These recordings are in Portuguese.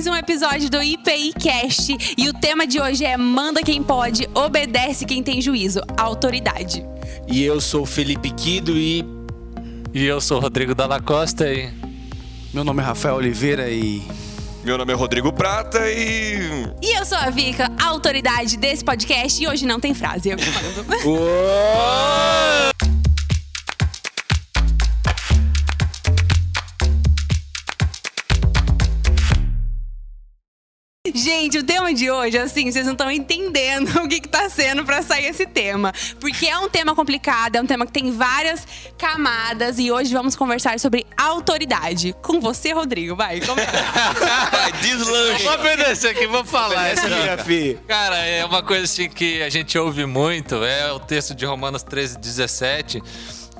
mais um episódio do IPI Cast e o tema de hoje é Manda quem pode, obedece quem tem juízo, autoridade. E eu sou o Felipe Quido e. E eu sou o Rodrigo Dalla Costa e. Meu nome é Rafael Oliveira e. Meu nome é Rodrigo Prata e. E eu sou a Vika, autoridade desse podcast e hoje não tem frase. Eu de hoje, assim, vocês não estão entendendo o que, que tá sendo pra sair esse tema. Porque é um tema complicado, é um tema que tem várias camadas e hoje vamos conversar sobre autoridade. Com você, Rodrigo, vai. Começa. Vai, deslanche. Vou obedecer aqui, vou falar. Essa Essa minha filha. Cara, é uma coisa assim que a gente ouve muito, é o texto de Romanos 13, 17,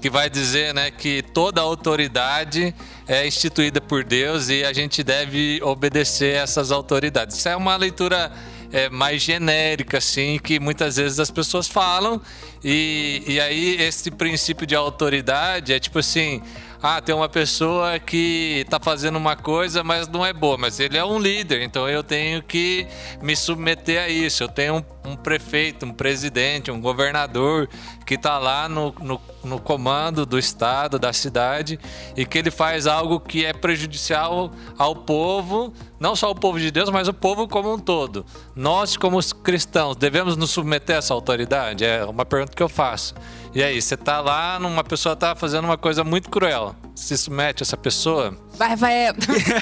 que vai dizer né, que toda autoridade é instituída por Deus e a gente deve obedecer essas autoridades. Isso é uma leitura é, mais genérica, assim, que muitas vezes as pessoas falam, e, e aí esse princípio de autoridade é tipo assim. Ah, tem uma pessoa que está fazendo uma coisa, mas não é boa, mas ele é um líder, então eu tenho que me submeter a isso. Eu tenho um, um prefeito, um presidente, um governador que está lá no, no, no comando do estado, da cidade, e que ele faz algo que é prejudicial ao povo, não só ao povo de Deus, mas o povo como um todo. Nós, como os cristãos, devemos nos submeter a essa autoridade? É uma pergunta que eu faço. E aí, você tá lá, uma pessoa tá fazendo uma coisa muito cruel. Se submete a essa pessoa? Vai, vai.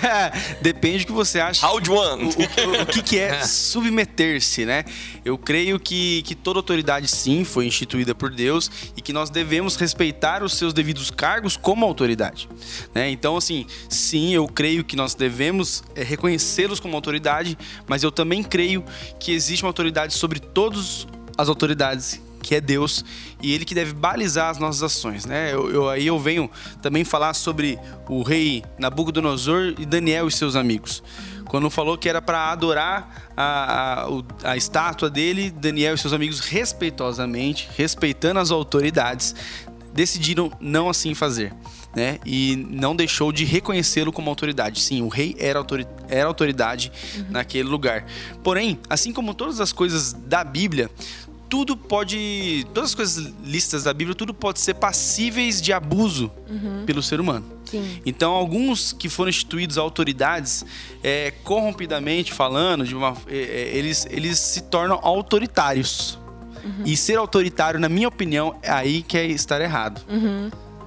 Depende do que você acha. Round one. O, o- o que, que é submeter-se, né? Eu creio que, que toda autoridade, sim, foi instituída por Deus e que nós devemos respeitar os seus devidos cargos como autoridade. Né? Então, assim, sim, eu creio que nós devemos é, reconhecê-los como autoridade, mas eu também creio que existe uma autoridade sobre todas as autoridades que é Deus e ele que deve balizar as nossas ações, né? Eu, eu- aí eu venho também falar sobre o rei Nabucodonosor e Daniel e seus amigos. Quando falou que era para adorar a, a, a estátua dele, Daniel e seus amigos respeitosamente, respeitando as autoridades, decidiram não assim fazer. Né? E não deixou de reconhecê-lo como autoridade. Sim, o rei era, autori era autoridade naquele lugar. Porém, assim como todas as coisas da Bíblia, tudo pode. Todas as coisas listas da Bíblia, tudo pode ser passíveis de abuso pelo ser humano. Sim. Então, alguns que foram instituídos autoridades, é, corrompidamente falando, de uma- é, é, eles, eles se tornam autoritários. E ser autoritário, na minha opinião, é aí que é estar errado.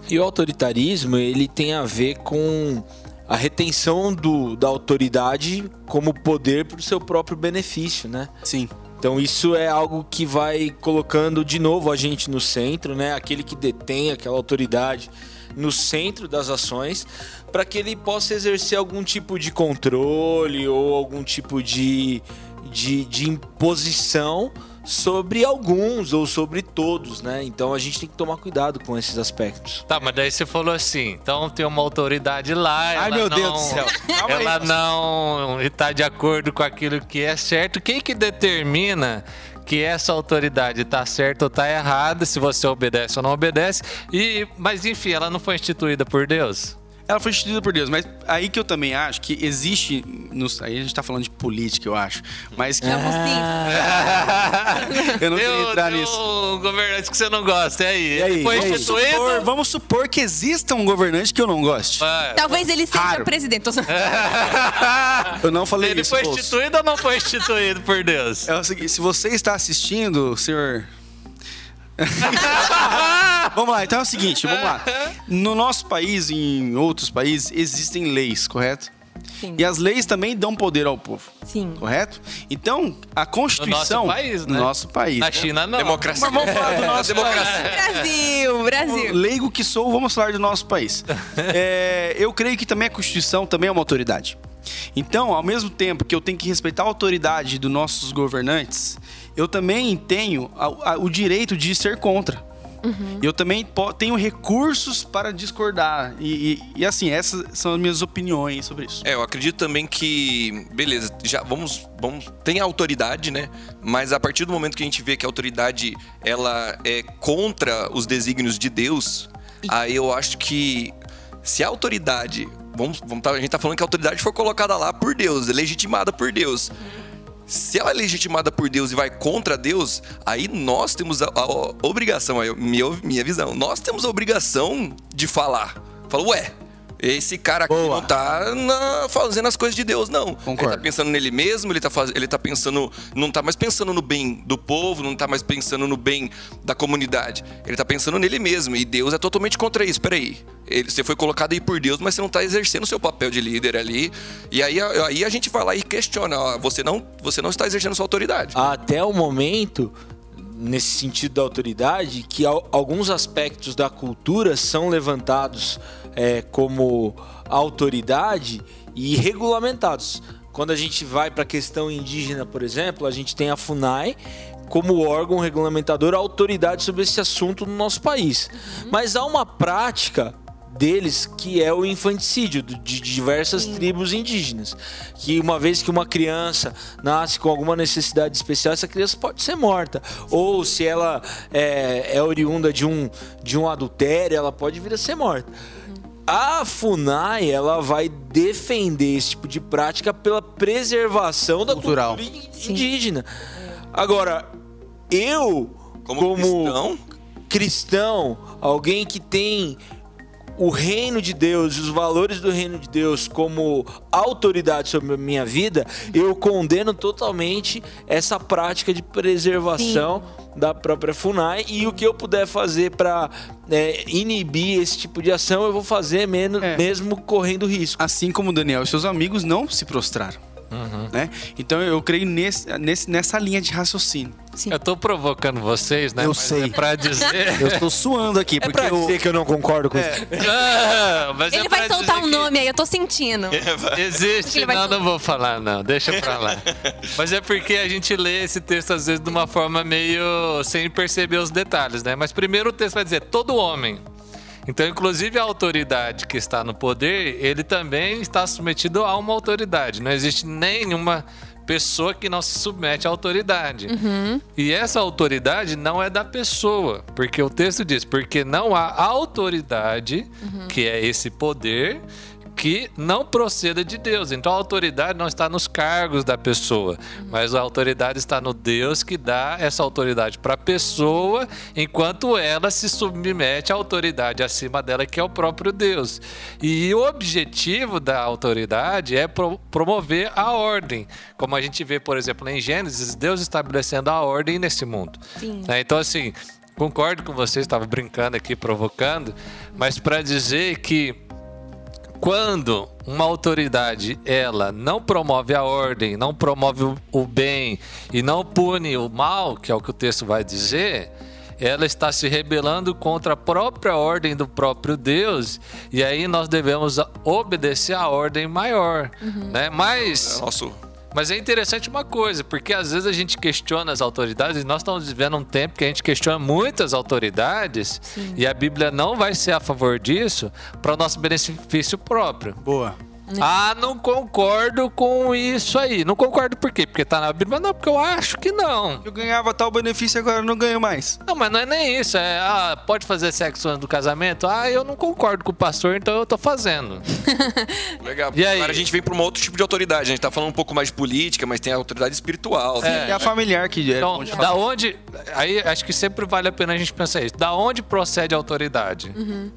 E o autoritarismo, ele tem a ver com a retenção do, da autoridade como poder para o seu próprio benefício, né? Sim. Então isso é algo que vai colocando de novo a gente no centro, né? Aquele que detém aquela autoridade no centro das ações, para que ele possa exercer algum tipo de controle ou algum tipo de, de, de imposição sobre alguns ou sobre todos, né? Então a gente tem que tomar cuidado com esses aspectos. Tá, mas daí você falou assim, então tem uma autoridade lá. Ai, ela meu não, Deus do céu. Ela não está de acordo com aquilo que é certo. Quem que determina que essa autoridade está certa ou está errada, se você obedece ou não obedece? E, mas enfim, ela não foi instituída por Deus. Ela foi instituída por Deus, mas aí que eu também acho que existe. nos- aí a gente tá falando de política, eu acho. Mas que. Vamos sim. eu não queria entrar tem nisso. um governante que você não gosta, e aí? E aí? Ele foi instituído? Supor- vamos supor que exista um governante que eu não goste. Vai. Talvez ele seja Raro. presidente. Tô- Eu não falei Ele isso. foi moço. instituído ou não foi instituído por Deus? É o seguinte, se você está assistindo, senhor. vamos lá, então é o seguinte, vamos lá. No nosso país e em outros países existem leis, correto? Sim. E as leis também dão poder ao povo, Sim. correto? Então, a Constituição. país, né? No nosso país. Na China, não. Democracia. Mas vamos falar do nosso Democracia. Brasil, Brasil. leigo que sou, vamos falar do nosso país. É, eu creio que também a Constituição também é uma autoridade. Então, ao mesmo tempo que eu tenho que respeitar a autoridade dos nossos governantes, eu também tenho a- a- o direito de ser contra. Eu também tenho recursos para discordar. E, e- e, assim, essas são as minhas opiniões sobre isso. É, eu acredito também que, beleza, já vamos, vamos, tem a autoridade, né? Mas a partir do momento que a gente vê que a autoridade ela é contra os desígnios de Deus, aí eu acho que se a autoridade vamos, vamos tá, a gente tá falando que a autoridade foi colocada lá por Deus, é legitimada por Deus. Se ela é legitimada por Deus e vai contra Deus, aí nós temos a, a obrigação, aí, minha, minha visão, nós temos a obrigação de falar. Fala, ué, esse cara aqui Boa. não tá na- fazendo as coisas de Deus, não. Concordo. Ele tá pensando nele mesmo, ele tá, faz, ele tá pensando. Não tá mais pensando no bem do povo, não tá mais pensando no bem da comunidade. Ele tá pensando nele mesmo. E Deus é totalmente contra isso. Peraí. Ele, você foi colocado aí por Deus, mas você não tá exercendo o seu papel de líder ali. E aí, aí a gente vai lá e questiona: ó, você, não, você não está exercendo sua autoridade. até o momento, nesse sentido da autoridade, que al- alguns aspectos da cultura são levantados é, como autoridade e regulamentados. Quando a gente vai para a questão indígena, por exemplo, a gente tem a FUNAI como órgão regulamentador, a autoridade sobre esse assunto no nosso país. Mas há uma prática deles que é o infanticídio de diversas tribos indígenas. Que uma vez que uma criança nasce com alguma necessidade especial, essa criança pode ser morta. Ou se ela é, é oriunda de um, de um adultério, ela pode vir a ser morta. A FUNAI ela vai defender esse tipo de prática pela preservação da Cultural. cultura indígena. Agora, eu Como, como cristão, cristão, alguém que tem o reino de Deus, os valores do reino de Deus como autoridade sobre a minha vida, eu condeno totalmente essa prática de preservação da própria FUNAI e o que eu puder fazer para inibir esse tipo de ação, eu vou fazer menos, É. mesmo correndo risco. Assim como Daniel e seus amigos não se prostraram. Uhum. Né? Então eu creio nesse, nesse- nessa linha de raciocínio. Sim. Eu tô provocando vocês, né? Eu Mas sei. É pra dizer. Eu estou suando aqui, É porque pra eu, dizer que eu não concordo com isso. Não, mas Ele é vai soltar um que nome aí, eu tô sentindo. Existe, Ele vai não, soltar. não vou falar, não, deixa pra lá. Mas é porque a gente lê esse texto às vezes de uma forma meio sem perceber os detalhes, né? Mas primeiro o texto vai dizer todo homem. Então, inclusive a autoridade que está no poder, ele também está submetido a uma autoridade. Não existe nenhuma pessoa que não se submete à autoridade. E essa autoridade não é da pessoa, porque o texto diz, porque não há autoridade, que é esse poder, que não proceda de Deus. Então a autoridade não está nos cargos da pessoa, mas a autoridade está no Deus que dá essa autoridade para a pessoa, enquanto ela se submete à autoridade acima dela, que é o próprio Deus. E o objetivo da autoridade é pro- promover a ordem, como a gente vê, por exemplo, em Gênesis, Deus estabelecendo a ordem nesse mundo. Sim. Né? Então, assim, concordo com você, estava brincando aqui, provocando, mas para dizer que quando uma autoridade ela não promove a ordem, não promove o- bem e não pune o mal, que é o que o texto vai dizer, ela está se rebelando contra a própria ordem do próprio Deus, e aí nós devemos obedecer à ordem maior, né? é Mas nosso. Mas é interessante uma coisa, porque às vezes a gente questiona as autoridades, e nós estamos vivendo um tempo que a gente questiona muitas autoridades, e a Bíblia não vai ser a favor disso para o nosso benefício próprio. Boa. Ah, não concordo com isso aí. Não concordo por quê? Porque tá na Bíblia? Não, porque eu acho que não. Eu ganhava tal benefício agora eu não ganho mais. Não, mas não é nem isso. É, ah, pode fazer sexo antes do casamento? Ah, eu não concordo com o pastor, então eu tô fazendo. Legal. E aí? Agora a gente vem para um outro tipo de autoridade. A gente tá falando um pouco mais de política, mas tem a autoridade espiritual. É. E a familiar que é Então, da falar. onde. Aí acho que sempre vale a pena a gente pensar isso. Da onde procede a autoridade?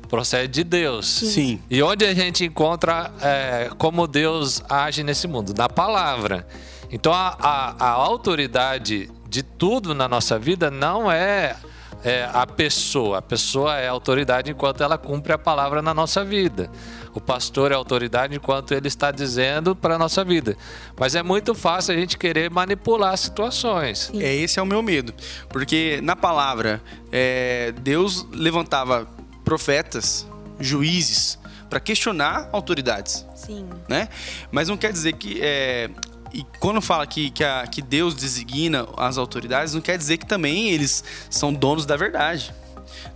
Procede de Deus. Sim. E onde a gente encontra é, como Deus age nesse mundo? Na palavra. Então a, a- a autoridade de tudo na nossa vida não é, é a pessoa. A pessoa é a autoridade enquanto ela cumpre a palavra na nossa vida. O pastor é a autoridade enquanto ele está dizendo para a nossa vida. Mas é muito fácil a gente querer manipular situações. É, esse é o meu medo. Porque na palavra, é, Deus levantava profetas, juízes, para questionar autoridades. Sim. né? Mas não quer dizer que. é, e quando fala que, que, a- que Deus designa as autoridades, não quer dizer que também eles são donos da verdade.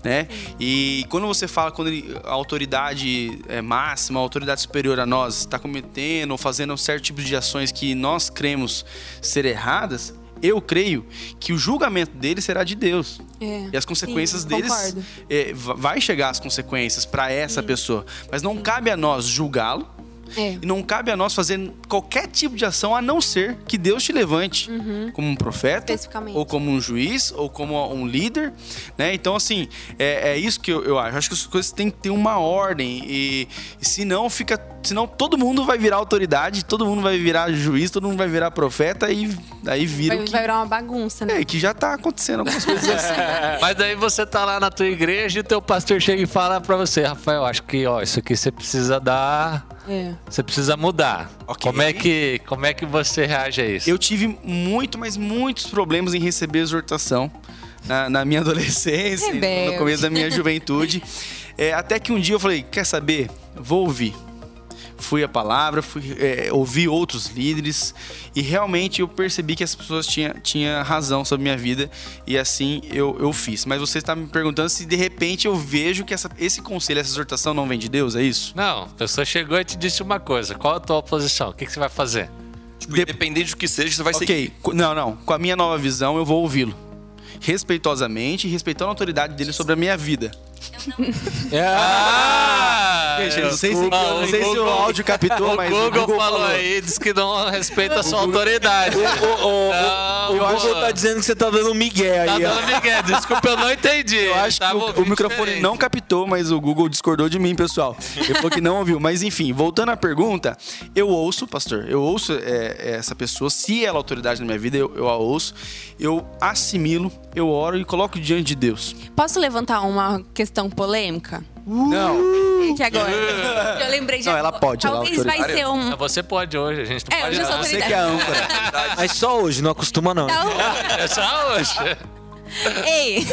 Né? E quando você fala quando ele- a autoridade é máxima, a autoridade superior a nós está cometendo ou fazendo um certo tipo de ações que nós cremos ser erradas, eu creio que o julgamento dele será de Deus. É. E as consequências Sim, deles é, va- vai chegar as consequências para essa pessoa, mas não cabe a nós julgá-lo É. E não cabe a nós fazer qualquer tipo de ação a não ser que Deus te levante como um profeta, ou como um juiz, ou como um líder, né? Então, assim, é, é isso que eu, eu acho. Acho que as coisas têm que ter uma ordem e, e senão fica, senão todo mundo vai virar autoridade, todo mundo vai virar juiz, todo mundo vai virar profeta e aí vira Vai, o que vai virar uma bagunça, né? é, que já tá acontecendo algumas coisas assim. Mas daí você tá lá na tua igreja e teu pastor chega e fala pra você, Rafael, acho que ó, isso aqui você precisa dar, É. você precisa mudar. Ok. Como é que como é que você reage a isso? Eu tive muito, mas muitos problemas em receber exortação na, na minha adolescência, Rebelde. no começo da minha juventude. É, até que um dia eu falei, quer saber? Vou ouvir. Fui a palavra, fui é, ouvir outros líderes e realmente eu percebi que as pessoas tinham, tinham razão sobre minha vida e assim eu, eu fiz. Mas você está me perguntando se de repente eu vejo que essa, esse conselho, essa exortação não vem de Deus, é isso? Não, a pessoa chegou e te disse uma coisa. Qual a tua posição? O que, que você vai fazer? Tipo, De- independente do que seja, você vai seguir. Ok, não, não. Com a minha nova visão, eu vou ouvi-lo. Respeitosamente, respeitando a autoridade dele sobre a minha vida. Ah! Gente, não sei se, Não, não sei se o áudio captou, o mas Google, o Google falou, aí, disse que não respeita a sua autoridade. O, o, Não, o, o Google pô. tá dizendo que você tá dando um migué Tá aí, ó. dando Miguel, desculpa, eu não entendi. Eu acho que o, o microfone diferente. não captou, mas o Google discordou de mim, pessoal. Ele falou que não ouviu. Mas enfim, voltando à pergunta, eu ouço, pastor, eu ouço é, essa pessoa, se ela é autoridade na minha vida, eu, eu a ouço, eu assimilo, eu oro e coloco diante de Deus. Posso levantar uma questão polêmica? Não, Que agora. Eu lembrei de Não, ela pode, ela Talvez vai autoritária. ser um. Você pode hoje, a gente não É, pode hoje eu sou você autoridade. que é âncora. Mas só hoje, não acostuma não. Então, É só hoje. Ei,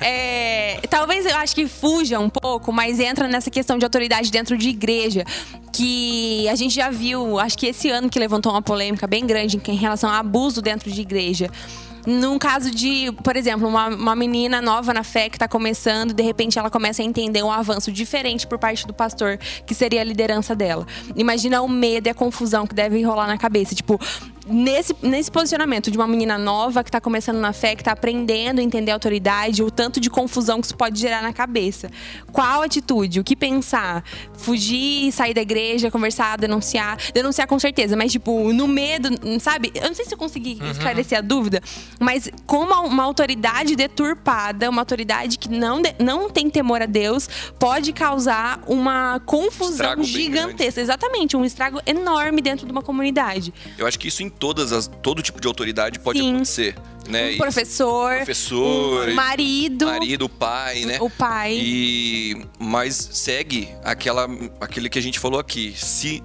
é, talvez eu acho que fuja um pouco, mas entra nessa questão de autoridade dentro de igreja. Que a gente já viu, acho que esse ano que levantou uma polêmica bem grande em relação a abuso dentro de igreja. Num caso de, por exemplo, uma, uma menina nova na fé que está começando, de repente ela começa a entender um avanço diferente por parte do pastor, que seria a liderança dela. Imagina o medo e a confusão que deve rolar na cabeça. Tipo, nesse, nesse posicionamento de uma menina nova que está começando na fé, que está aprendendo a entender a autoridade, o tanto de confusão que isso pode gerar na cabeça. Qual atitude? O que pensar? Fugir, sair da igreja, conversar, denunciar? Denunciar com certeza, mas tipo, no medo, sabe? Eu não sei se eu consegui esclarecer a dúvida, mas como uma- autoridade deturpada, uma autoridade que não, de- não tem temor a Deus, pode causar uma confusão Estrago gigantesca. Exatamente, um estrago enorme dentro de uma comunidade. Eu acho que isso todas as, todo tipo de autoridade pode Sim. acontecer, né? um professor, professor, um marido, marido, o pai, né? o pai. E mas segue aquela aquele que a gente falou aqui. Se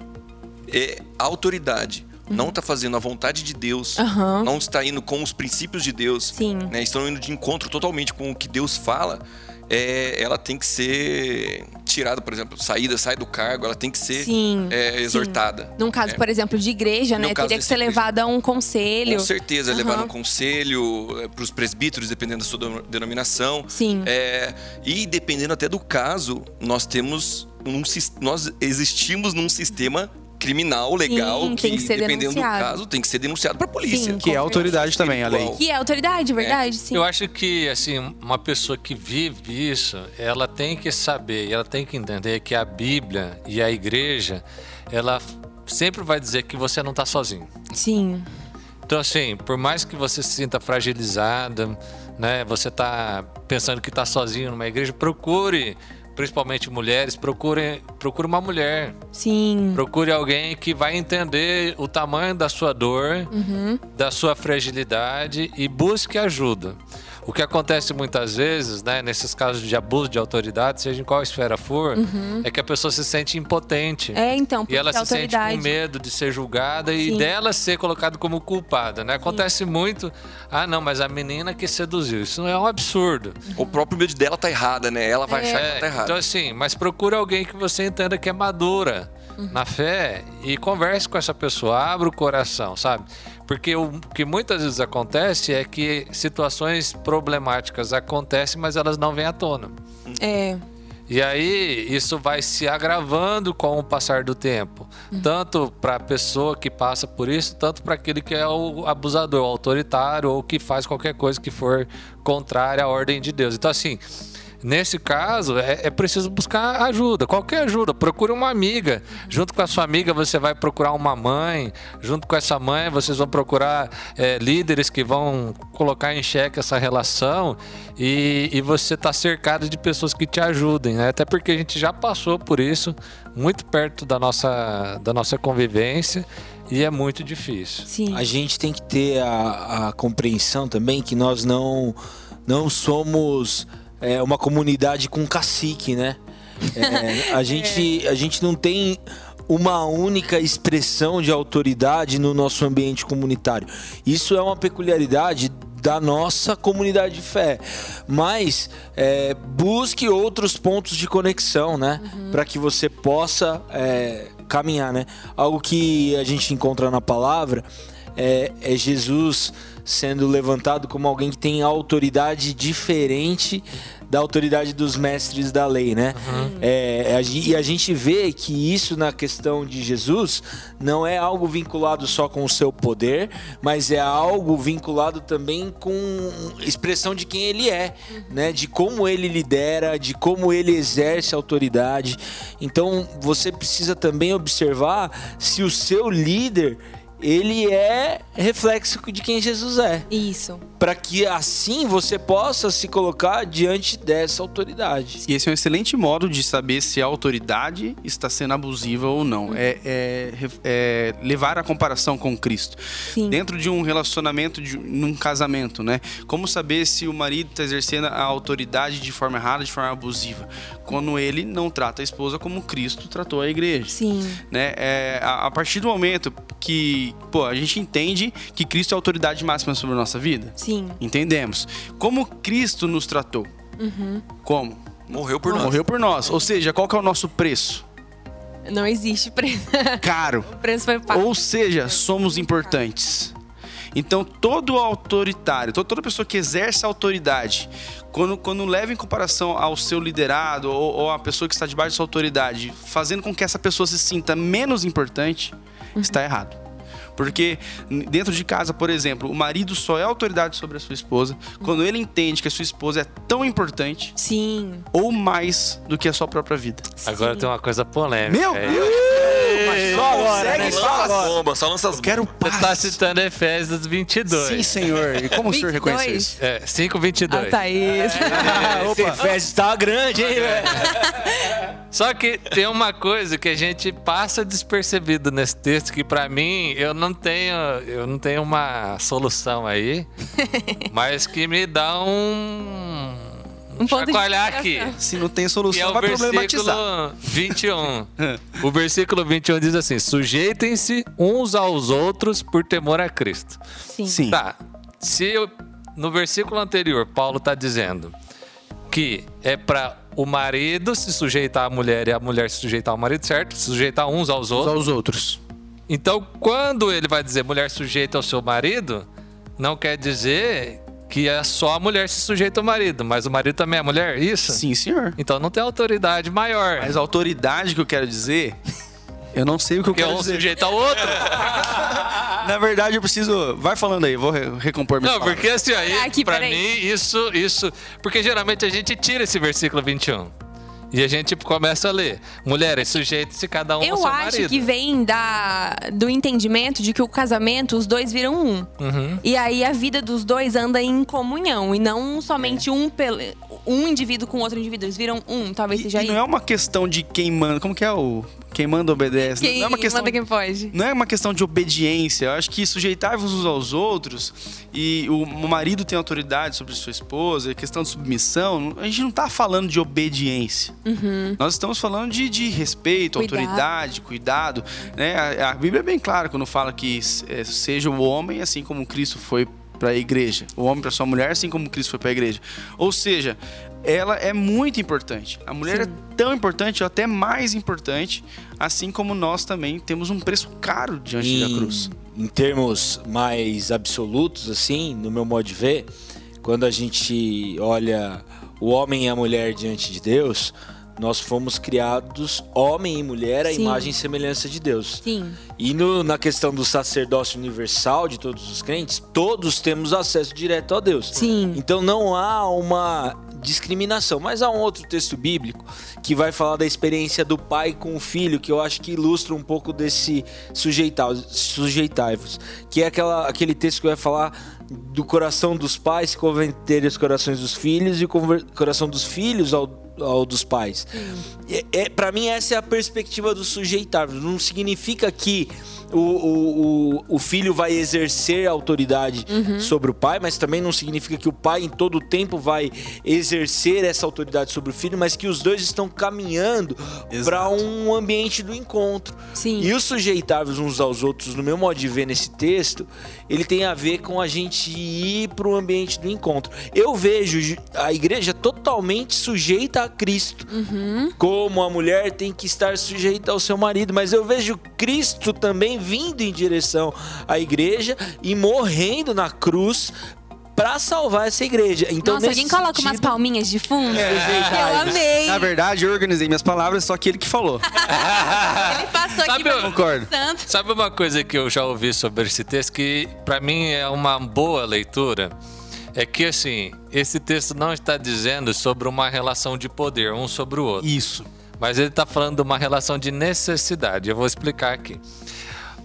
é, a autoridade não está fazendo a vontade de Deus, Uhum. Não está indo com os princípios de Deus, Sim. né? Estão indo de encontro totalmente com o que Deus fala. é, ela tem que ser tirada, por exemplo, saída, sai do cargo, ela tem que ser Sim, é, sim. exortada. Num caso, É. por exemplo, de igreja, né? Teria que ser igreja. levada a um conselho. Com certeza, é Aham. levar um conselho para os presbíteros, dependendo da sua deno- denominação. Sim. É, e dependendo até do caso, nós temos um nós existimos num sistema criminal legal Sim, tem que ser dependendo denunciado. do caso tem que ser denunciado para a polícia. Sim. Que é autoridade também, a lei. Que é autoridade, verdade? Sim. Eu acho que, assim, uma pessoa que vive isso, ela tem que saber, e ela tem que entender que a Bíblia e a igreja, ela sempre vai dizer que você não está sozinho. Sim. Então, assim, por mais que você se sinta fragilizada, né, você tá pensando que tá sozinho numa igreja, procure, principalmente mulheres, procure, procure uma mulher. Sim. Procure alguém que vai entender o tamanho da sua dor, da sua fragilidade e busque ajuda. O que acontece muitas vezes, né, nesses casos de abuso de autoridade, seja em qual esfera for, é que a pessoa se sente impotente. É, então, E porque ela se sente com medo de ser julgada e Sim. dela ser colocada como culpada, né? Acontece muito. Ah, não, mas a menina que seduziu. Isso é um absurdo. O próprio medo dela tá errada, né? Ela vai achar que ela tá É, errada. então assim, mas procura alguém que você entenda que é madura na fé e converse com essa pessoa, abra o coração, sabe? Porque o que muitas vezes acontece é que situações problemáticas acontecem, mas elas não vêm à tona. É. E aí isso vai se agravando com o passar do tempo, tanto para a pessoa que passa por isso, tanto para aquele que é o abusador, o autoritário ou que faz qualquer coisa que for contrária à ordem de Deus. Então assim, Nesse caso, é, é preciso buscar ajuda, qualquer ajuda. Procure uma amiga. Junto com a sua amiga, você vai procurar uma mãe. Junto com essa mãe, vocês vão procurar é, líderes que vão colocar em xeque essa relação. E, e você está cercado de pessoas que te ajudem, né? Até porque a gente já passou por isso, muito perto da nossa, da nossa convivência. E é muito difícil. Sim. A gente tem que ter a, a compreensão também que nós não, não somos é, uma comunidade com cacique, né? É, a, gente, a gente não tem uma única expressão de autoridade no nosso ambiente comunitário. Isso é uma peculiaridade da nossa comunidade de fé. Mas é, busque outros pontos de conexão, né? Para que você possa é, caminhar, né? Algo que a gente encontra na palavra é, é Jesus sendo levantado como alguém que tem autoridade diferente da autoridade dos mestres da lei, né? É, a gen- e a gente vê que isso na questão de Jesus não é algo vinculado só com o seu poder, mas é algo vinculado também com expressão de quem ele é, né? De como ele lidera, de como ele exerce autoridade. Então você precisa também observar se o seu líder ele é reflexo de quem Jesus é Isso. para que assim você possa se colocar diante dessa autoridade. E esse é um excelente modo de saber se a autoridade está sendo abusiva ou não. É, é- é levar a comparação com Cristo. Sim. Dentro de um relacionamento, de, num casamento, né? Como saber se o marido está exercendo a autoridade de forma errada, de forma abusiva? Quando ele não trata a esposa como Cristo tratou a igreja. Sim. né? É, a, a partir do momento que pô, a gente entende que Cristo é a autoridade máxima sobre a nossa vida, Sim. entendemos. Como Cristo nos tratou? Como? Morreu por nós. Morreu por nós. Ou seja, qual que é o nosso preço? Não existe preço. Caro. o preço foi pago. Ou seja, somos importantes. Então, todo autoritário, to- toda pessoa que exerce autoridade, quando, quando leva em comparação ao seu liderado ou, ou a pessoa que está debaixo da sua autoridade, fazendo com que essa pessoa se sinta menos importante, está errado. Porque dentro de casa, por exemplo, o marido só é autoridade sobre a sua esposa quando ele entende que a sua esposa é tão importante Sim. ou mais do que a sua própria vida. Agora tem uma coisa polêmica. Meu aí. Deus! Só agora, né? Lança Só as agora. bombas, só lança as bombas. Quero Você está paz. citando Efésios 22. Sim, senhor. E como o senhor 22? reconhece isso? É, 5,22. Ah, Thaís. Opa, festa tá grande, hein, velho? Só que tem uma coisa que a gente passa despercebido nesse texto que pra mim eu não tenho, eu não tenho uma solução aí, mas que me dá um Um ponto de chacoalhar aqui. Se não tem é solução, o vai problematizar. versículo 21. o versículo 21 diz assim: Sujeitem-se uns aos outros por temor a Cristo. Sim. Sim. Tá. Se eu- no versículo anterior Paulo está dizendo que é para o marido se sujeitar à mulher e a mulher se sujeitar ao marido, certo? Se sujeitar uns aos Uns outros. aos outros. Então, quando ele vai dizer mulher sujeita ao seu marido, não quer dizer que é só a mulher se sujeita ao marido, mas o marido também é mulher, isso? Sim, senhor. Então não tem autoridade maior. Mas a autoridade que eu quero dizer, eu não sei o que eu Porque quero um dizer. sujeita ao outro. Na verdade, eu preciso. Vai falando aí, vou re- recompor minhas Não, palavras. porque assim, aí, Ah, aqui, pra peraí. mim, isso, isso. Porque geralmente a gente tira esse versículo 21. E a gente começa a ler. Mulheres, sujeite-se cada um ao Eu seu acho marido. que vem da, do entendimento de que o casamento, os dois viram um. Uhum. E aí a vida dos dois anda em comunhão. E não somente É. um, pele- um indivíduo com outro indivíduo. Eles viram um, talvez E, seja e não isso. é uma questão de quem manda. Como que é o. Quem manda obedece. Quem não é uma questão. manda quem pode. Não é uma questão de obediência. Eu acho que sujeitar-vos uns aos outros e o, marido tem autoridade sobre sua esposa, a questão de submissão, a gente não tá falando de obediência. Nós estamos falando de, de respeito, Cuidado. autoridade, cuidado. Né? A, a Bíblia é bem clara quando fala que é, seja o homem assim como Cristo foi para a igreja, o homem para sua mulher assim como Cristo foi para a igreja. Ou seja, ela é muito importante. A mulher Sim. é tão importante, ou até mais importante, assim como nós também temos um preço caro diante da cruz. em termos mais absolutos, assim, no meu modo de ver, quando a gente olha o homem e a mulher diante de Deus, nós fomos criados homem e mulher à Sim. imagem e semelhança de Deus. Sim. E no- na questão do sacerdócio universal de todos os crentes, todos temos acesso direto a Deus. Sim. Então não há uma discriminação. Mas há um outro texto bíblico que vai falar da experiência do pai com o filho, que eu acho que ilustra um pouco desse sujeitai-vos, que é aquela, aquele texto que vai falar do coração dos pais se converter os corações dos filhos e o coração dos filhos ao ao dos pais. É, é para mim essa é a perspectiva do sujeitar. Não significa que o, o, o, filho vai exercer autoridade uhum. sobre o pai, mas também não significa que o pai em todo o tempo vai exercer essa autoridade sobre o filho, mas que os dois estão caminhando para um ambiente do encontro. Sim. E os sujeitáveis uns aos outros, no meu modo de ver nesse texto, ele tem a ver com a gente ir para o ambiente do encontro. Eu vejo a igreja totalmente sujeita a Cristo, uhum. como a mulher tem que estar sujeita ao seu marido, mas eu vejo Cristo também vindo em direção à igreja e morrendo na cruz para salvar essa igreja. Então, Nossa, alguém coloca sentido, umas palminhas de fundo? É, eu amei. Na verdade, eu organizei minhas palavras, só que ele que falou. ele passou sabe, aqui eu, concordo. Sabe uma coisa que eu já ouvi sobre esse texto que para mim é uma boa leitura? É que assim, esse texto não está dizendo sobre uma relação de poder um sobre o outro. Isso. Mas ele está falando de uma relação de necessidade. Eu vou explicar aqui.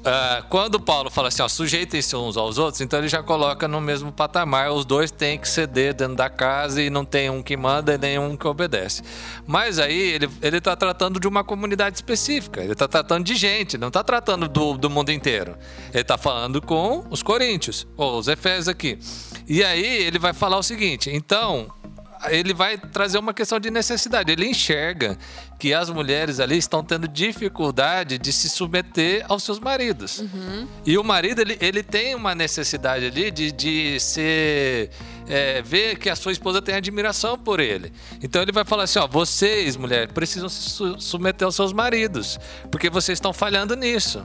Uh, quando Paulo fala assim, ó, sujeitem-se uns aos outros, então ele já coloca no mesmo patamar, os dois têm que ceder dentro da casa e não tem um que manda e nem um que obedece. Mas aí ele, ele tá tratando de uma comunidade específica, ele está tratando de gente, não está tratando do, do mundo inteiro. Ele está falando com os coríntios, ou os efésios aqui. E aí ele vai falar o seguinte, então, ele vai trazer uma questão de necessidade. Ele enxerga que as mulheres ali estão tendo dificuldade de se submeter aos seus maridos. Uhum. E o marido, ele, ele tem uma necessidade ali de, de ser. É, ver que a sua esposa tem admiração por ele. Então ele vai falar assim: ó, vocês, mulheres, precisam se submeter aos seus maridos, porque vocês estão falhando nisso.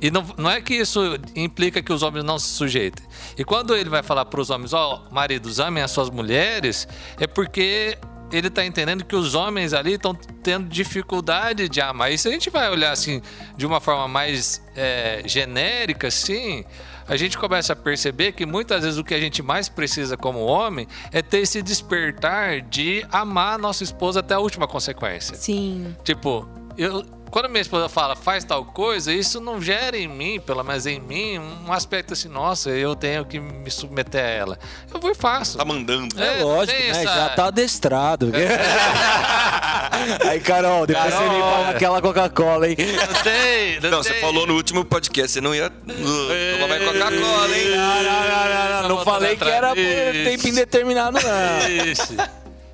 E não, não é que isso implica que os homens não se sujeitem. E quando ele vai falar para os homens, ó, oh, maridos, amem as suas mulheres, é porque ele está entendendo que os homens ali estão tendo dificuldade de amar. E se a gente vai olhar assim de uma forma mais é, genérica, assim, a gente começa a perceber que muitas vezes o que a gente mais precisa como homem é ter esse despertar de amar a nossa esposa até a última consequência. Sim. Tipo, eu, quando minha esposa fala faz tal coisa, isso não gera em mim, pelo menos em mim, um aspecto assim, nossa, eu tenho que me submeter a ela. Eu vou e faço. Tá mandando. É, é lógico, né? Essa... Já tá adestrado. Aí, Carol, depois Carol, você me fala aquela Coca-Cola, hein? Não tem, não, não tem. você falou no último podcast, você não ia tomar mais Coca-Cola, hein? Não, não, não, não, não, não falei que era por tempo indeterminado, não. Isso.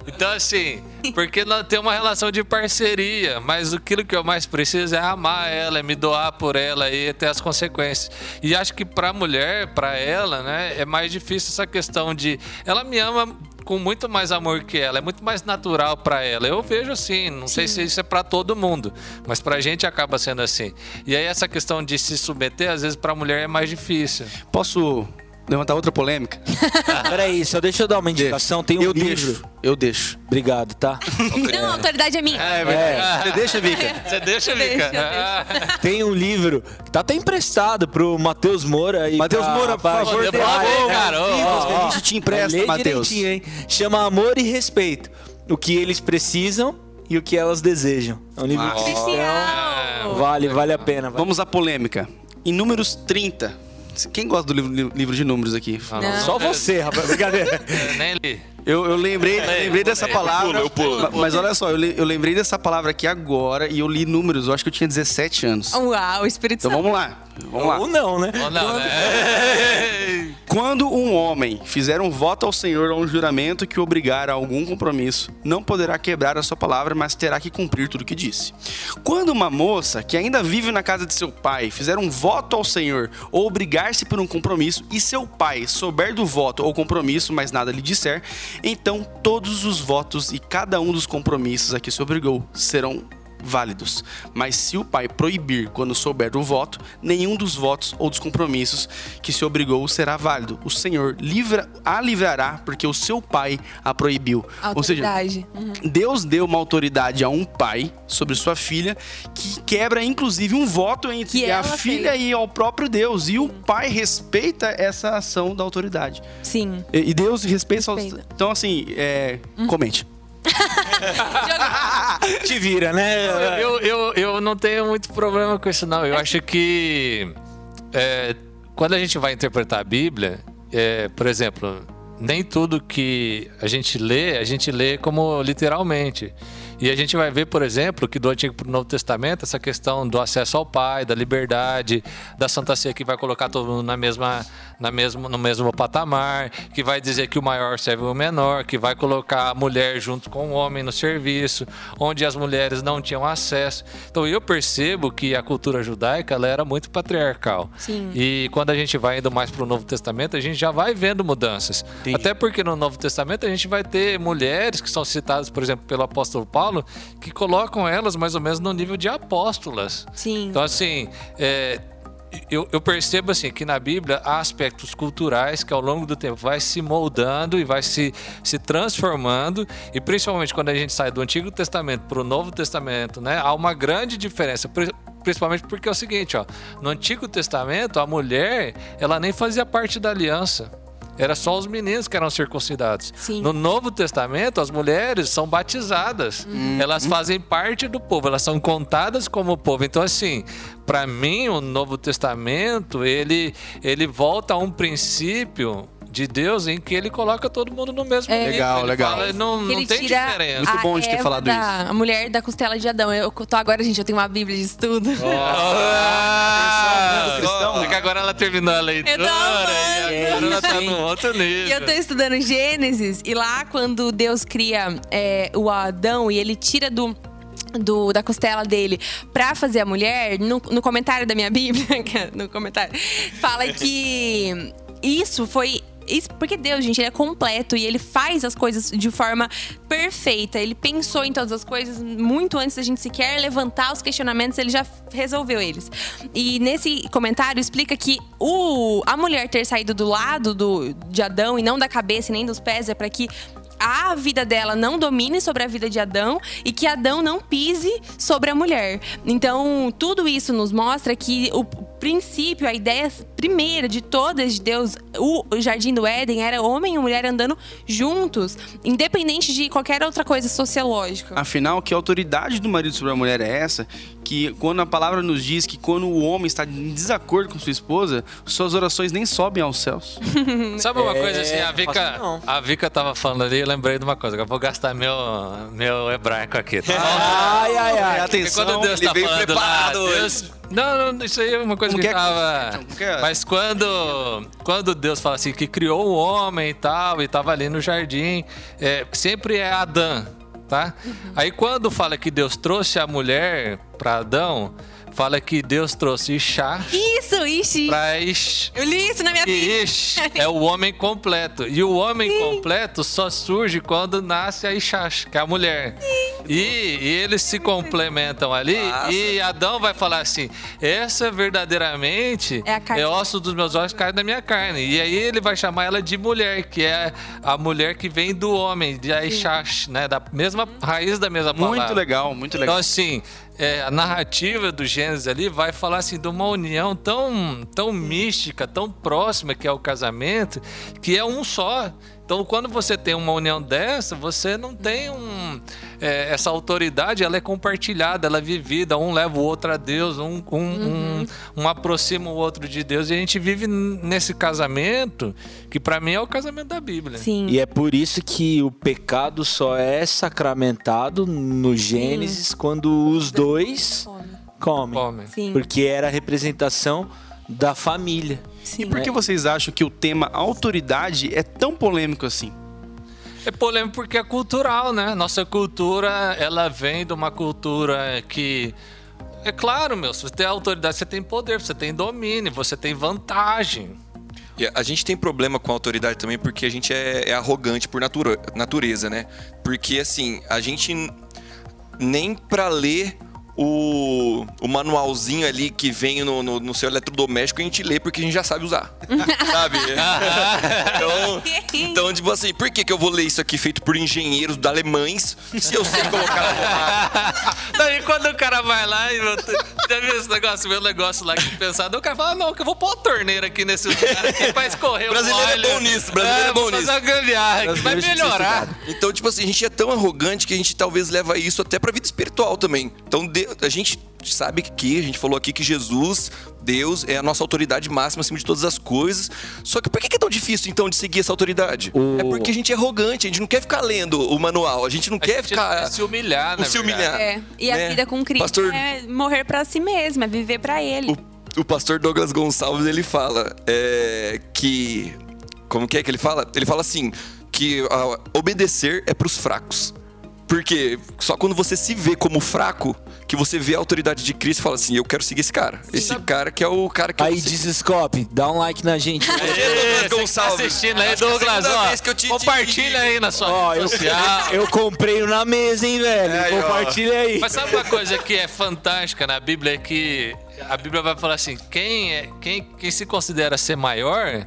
Então, assim, porque nós temos uma relação de parceria, mas aquilo que eu mais preciso é amar ela, é me doar por ela e ter as consequências. E acho que para a mulher, para ela, né, é mais difícil essa questão de. Ela me ama com muito mais amor que ela, é muito mais natural para ela. Eu vejo assim, não Sim. sei se isso é para todo mundo, mas para a gente acaba sendo assim. E aí essa questão de se submeter, às vezes para a mulher é mais difícil. Posso levantar outra polêmica? Peraí, só deixa eu dar uma indicação. Tem um eu livro. Deixo, eu deixo. Obrigado, tá? Não, a autoridade é minha. É, é verdade. Você deixa, Vika? Você deixa, Vika? Deixa, Tem um livro que tá até emprestado pro Matheus Moura. Matheus Moura, por favor. Devolve, cara. Livros que a gente te empresta, Matheus. Chama Amor e Respeito. O que eles precisam e o que elas desejam. É um livro ah, cristão. Vale, vale a pena. Vale. Vamos à polêmica. Em números 30, quem gosta do livro, livro de números aqui? Só você, rapaz. Brincadeira. nem li. Eu, eu lembrei, eu lembrei dessa palavra. Eu pulo, eu pulo. Mas olha só, eu, eu lembrei dessa palavra aqui agora e eu li números. Eu acho que eu tinha 17 anos. Uau, o Espírito Então vamos lá. Vamos lá. Ou não, né? Ou não, né? Quando um homem fizer um voto ao Senhor ou um juramento que obrigar a algum compromisso, não poderá quebrar a sua palavra, mas terá que cumprir tudo o que disse. Quando uma moça que ainda vive na casa de seu pai fizer um voto ao Senhor ou obrigar-se por um compromisso e seu pai souber do voto ou compromisso, mas nada lhe disser, então todos os votos e cada um dos compromissos a que se obrigou serão válidos. Mas se o pai proibir quando souber do voto, nenhum dos votos ou dos compromissos que se obrigou será válido. O Senhor livra, a livrará porque o seu pai a proibiu. Ou seja, Autoridade. Uhum. Deus deu uma autoridade a um pai sobre sua filha que quebra inclusive um voto entre Que a filha fez. e ao próprio Deus. E o pai respeita essa ação da autoridade. Sim. E Deus respeita. Respeita. Então, assim, é, comente. Te vira, né? Eu, eu, eu não tenho muito problema com isso, não. Eu acho que é, quando a gente vai interpretar a Bíblia, é, por exemplo, nem tudo que a gente lê, a gente lê como literalmente. E a gente vai ver, por exemplo, que do Antigo para o Novo Testamento, essa questão do acesso ao Pai, da liberdade, da Santa Ceia que vai colocar todo mundo na mesma, na mesmo, no mesmo patamar, que vai dizer que o maior serve o menor, que vai colocar a mulher junto com o homem no serviço, onde as mulheres não tinham acesso. Então eu percebo que a cultura judaica ela era muito patriarcal. Sim. E quando a gente vai indo mais para o Novo Testamento, a gente já vai vendo mudanças. Entendi. Até porque no Novo Testamento a gente vai ter mulheres que são citadas, por exemplo, pelo apóstolo Paulo, que colocam elas mais ou menos no nível de apóstolas. Sim. Então, assim, é, eu, eu percebo assim que na Bíblia há aspectos culturais que ao longo do tempo vai se moldando e vai se, se transformando e principalmente quando a gente sai do Antigo Testamento para o Novo Testamento, né, há uma grande diferença. Pri- Principalmente porque é o seguinte, ó, no Antigo Testamento a mulher ela nem fazia parte da aliança. Era só os meninos que eram circuncidados. Sim. No Novo Testamento, as mulheres são batizadas. Elas fazem parte do povo, elas são contadas como povo. Então, assim, para mim, o Novo Testamento, ele, ele volta a um princípio de Deus em que ele coloca todo mundo no mesmo É. nível. Legal, Ele legal. fala, não, não tem diferença. Muito bom de ter Eva falado da, A mulher da costela de Adão. Eu tô agora, gente, eu tenho uma bíblia de estudo. Ah, cristão. é que agora ela terminou a leitura Eu tô amando. e agora ela tá num outro nível. E eu tô estudando Gênesis, e lá quando Deus cria é, o Adão e ele tira do. do- da costela dele pra fazer a mulher, no, no comentário da minha Bíblia, no comentário, fala que isso foi. Porque Deus, gente, ele é completo e ele faz as coisas de forma perfeita. Ele pensou em todas as coisas muito antes da gente sequer levantar os questionamentos, ele já resolveu eles. E nesse comentário explica que o, a mulher ter saído do lado do, de Adão e não da cabeça nem dos pés é para que a vida dela não domine sobre a vida de Adão e que Adão não pise sobre a mulher. Então, tudo isso nos mostra que o princípio, a ideia primeira de todas de Deus, o jardim do Éden era homem e mulher andando juntos, independente de qualquer outra coisa sociológica. Afinal, que autoridade do marido sobre a mulher é essa? Que quando a palavra nos diz que quando o homem está em desacordo com sua esposa, suas orações nem sobem aos céus. Sabe uma É, coisa assim, a não Vika, a Vika tava falando ali, eu lembrei de uma coisa, que eu vou gastar meu, meu hebraico aqui, tá? Ai, ai, ai. Atenção, quando Deus ele tá veio falando preparado lá. Deus... Não, não, isso aí é uma coisa Como que que é? tava... Que é? Mas quando, quando Deus fala assim, que criou o homem e tal, e tava ali no jardim, é, sempre é Adão, tá? Aí quando fala que Deus trouxe a mulher para Adão, fala que Deus trouxe Ishá Isso, ixi. para Ish. Eu li isso na minha E Bíblia. Ish é o homem completo. E o homem completo só surge quando nasce a Ishash, que é a mulher. E, e eles se complementam ali. Massa. E Adão vai falar assim: essa verdadeiramente É a carne. osso dos meus ossos, carne da minha carne. E aí ele vai chamar ela de mulher, que é a mulher que vem do homem, de Ishash, né? Da mesma raiz da mesma palavra. Muito legal, muito Então, legal. assim, é, a narrativa do Gênesis ali vai falar assim de uma união tão, tão mística, tão próxima que é o casamento, que é um só. Então, quando você tem uma união dessa, você não tem um, é, essa autoridade, ela é compartilhada, ela é vivida. Um leva o outro a Deus, um, um, um, um aproxima o outro de Deus. E a gente vive nesse casamento, que para mim é o casamento da Bíblia. Sim. E é por isso que o pecado só é sacramentado no Gênesis quando os dois comem. Sim. Porque era a representação da família. Sim. Por que vocês acham que o tema autoridade é tão polêmico assim? É polêmico porque é cultural, né? Nossa cultura, ela vem de uma cultura que. É claro, meu, se você tem autoridade, você tem poder, você tem domínio, você tem vantagem. E a gente tem problema com a autoridade também porque a gente é, é arrogante por natura- natureza, né? Porque, assim, a gente nem pra ler o, o manualzinho ali que vem no, no, no seu eletrodoméstico e a gente lê porque a gente já sabe usar. sabe? então, então, tipo assim, por que, que eu vou ler isso aqui feito por engenheiros alemães se eu sei colocar na tomada? Daí quando o cara vai lá e já viu esse negócio, meu negócio lá que pensado, o cara fala, não, que eu vou pôr uma torneira aqui nesse lugar aqui pra escorrer o Brasileiro é bom nisso, brasileiro é bom vou fazer nisso. uma gambiarra que vai ser melhorar. Então, tipo assim, a gente é tão arrogante que a gente talvez leva isso até pra vida espiritual também. Então, de- a gente sabe que, a gente falou aqui que Jesus, Deus, é a nossa autoridade máxima acima de todas as coisas. Só que por que é tão difícil, então, de seguir essa autoridade? O- É porque a gente é arrogante, a gente não quer ficar lendo o manual, a gente não A quer gente ficar... quer se humilhar, na se humilhar. É. E a né? vida com Cristo Pastor- é morrer pra si mesmo, é viver pra Ele. O, o pastor Douglas Gonçalves, ele fala é, que... Como que é que ele fala? Ele fala assim, que ah, obedecer é pros fracos. Porque só quando você se vê como fraco, que você vê a autoridade de Cristo e fala assim, eu quero seguir esse cara. Esse cara que é o cara que Aí, eu. Dizescope, dá um like na gente. Você, Douglas que tá Gonçalves. assistindo aí, é Douglas, ó, vez que eu te- compartilha te- aí na sua Ó, rede eu, social. eu comprei um na mesa, hein, velho? É, ó. Compartilha aí. Mas sabe uma coisa que é fantástica na Bíblia é que a Bíblia vai falar assim: quem, é, quem, quem se considera ser maior,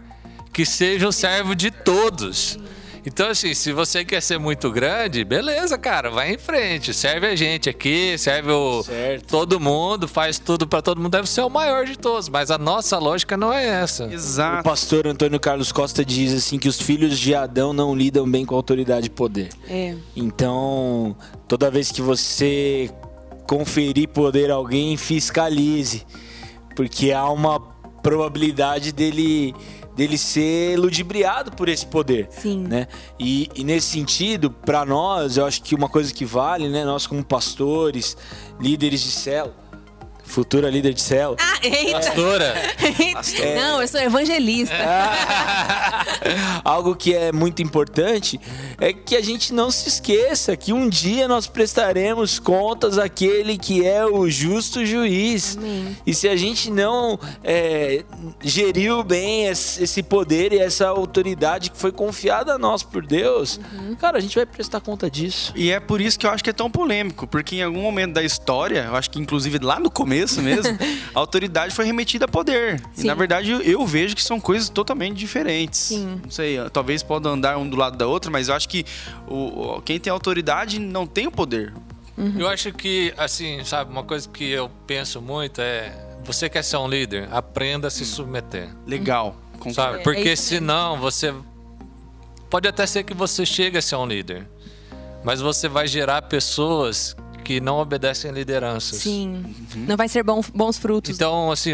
que seja o servo de todos. Então, assim, se você quer ser muito grande, beleza, cara, vai em frente. Serve a gente aqui, serve o, Certo. todo mundo, faz tudo pra todo mundo, deve ser o maior de todos. Mas a nossa lógica não é essa. O Exato. pastor Antônio Carlos Costa diz assim que os filhos de Adão não lidam bem com autoridade e poder. É. Então, toda vez que você conferir poder a alguém, fiscalize, porque há uma probabilidade dele dele ser ludibriado por esse poder, Sim. né? E, e nesse sentido, para nós, eu acho que uma coisa que vale, né, nós como pastores, líderes de célula, futura líder de célula, Ah, eita! Pastora, Não, eu sou evangelista. Algo que é muito importante é que a gente não se esqueça que um dia nós prestaremos contas àquele que é o justo juiz. Amém. E se a gente não é, geriu bem esse esse poder e essa autoridade que foi confiada a nós por Deus, cara, a gente vai prestar conta disso. E é por isso que eu acho que é tão polêmico, porque em algum momento da história, eu acho que inclusive lá no começo mesmo, a autoridade foi remetida a poder. E Sim. na verdade eu, eu vejo que são coisas totalmente diferentes. Sim. Não sei, talvez podam andar um do lado da outra, mas eu acho que o, quem tem autoridade não tem o poder. eu acho que, assim, sabe, uma coisa que eu penso muito é: você quer ser um líder, aprenda a se submeter. Legal. concordo. Sabe? É, Porque é isso mesmo. senão você. Pode até ser que você chegue a ser um líder, mas você vai gerar pessoas que não obedecem lideranças. Sim. Não vai ser bom- bons frutos. Então, assim,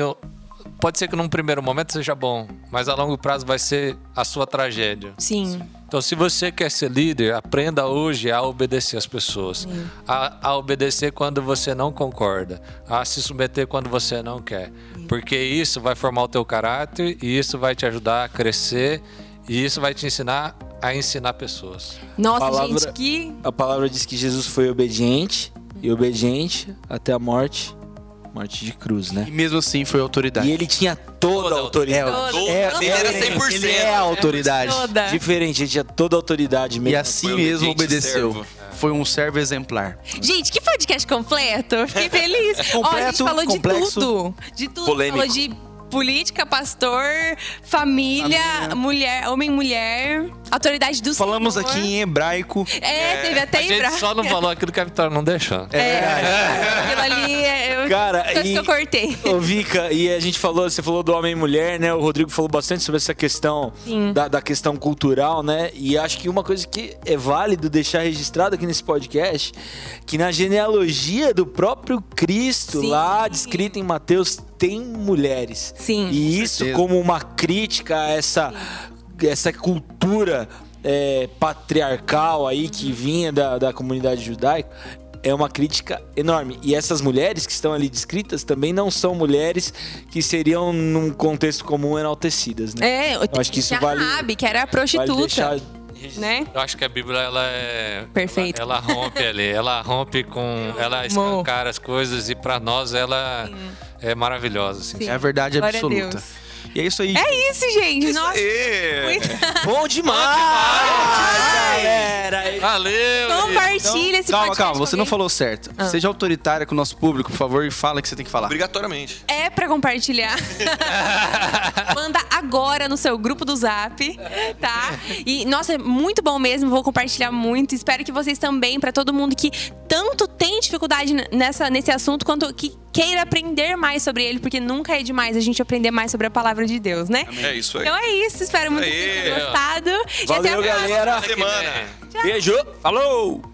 pode ser que num primeiro momento seja bom, mas a longo prazo vai ser a sua tragédia. Sim. Então, se você quer ser líder, aprenda hoje a obedecer as pessoas. A, a obedecer quando você não concorda. A se submeter quando você não quer. Porque isso vai formar o teu caráter e isso vai te ajudar a crescer e isso vai te ensinar a ensinar pessoas. Nossa, Palavra- gente, que. A palavra diz que Jesus foi obediente e obediente até a morte, morte de cruz, né? E mesmo assim foi autoridade. E ele tinha toda Toda a autoridade. Toda. É, Ele era é, 100%. Ele é a autoridade. Toda. Diferente, ele tinha toda a autoridade mesmo. E assim mesmo obedeceu. servo. Foi um servo exemplar. Gente, que podcast completo. Eu Fiquei feliz. Ó, a gente Completo, falou complexo. de tudo. De tudo. Polêmico. Falou de política, pastor, família, Família. mulher, homem e mulher, autoridade do Falamos Senhor. aqui em hebraico. É, teve até A gente hebraico. só não falou aquilo que a Vitória não deixou. É, aquilo ali, é, eu, Cara, e- que eu cortei. Ô, Vika, e a gente falou, você falou do homem e mulher, né? O Rodrigo falou bastante sobre essa questão da, da questão cultural, né? E acho que uma coisa que é válido deixar registrado aqui nesse podcast, que na genealogia do próprio Cristo, Sim. lá descrita em Mateus, tem mulheres. Sim. E isso certeza. como uma crítica a essa, essa cultura é, patriarcal aí que vinha da, da comunidade judaica. É uma crítica enorme. E essas mulheres que estão ali descritas também não são mulheres que seriam, num contexto comum, enaltecidas, né? É, eu acho que isso tinha a vale- Rabi, que era a Vale prostituta, deixar né? Eu acho que a Bíblia ela é Perfeito. Ela, ela rompe ali, ela rompe com, ela escancara as coisas e pra nós ela é maravilhosa. Assim. Sim. É a verdade Glória a absoluta. Deus. E é isso aí. É isso, gente. Isso Nossa, aí. muito... Bom demais! galera! Valeu! Compartilha esse Calma, calma, você não falou certo. Ah. Seja autoritária com o nosso público, por favor, e fala o que você tem que falar. Obrigatoriamente. É pra compartilhar. Manda agora no seu grupo do Zap, tá? E, nossa, é muito bom mesmo. Vou compartilhar muito. Espero que vocês também, pra todo mundo que tanto tem dificuldade nessa, nesse assunto, quanto que queira aprender mais sobre ele, porque nunca é demais a gente aprender mais sobre a palavra de Deus, né? É isso aí. Então é isso. Espero muito que Aê. vocês tenham gostado. E até a Valeu, próxima. galera! Semana. Beijo! Falou!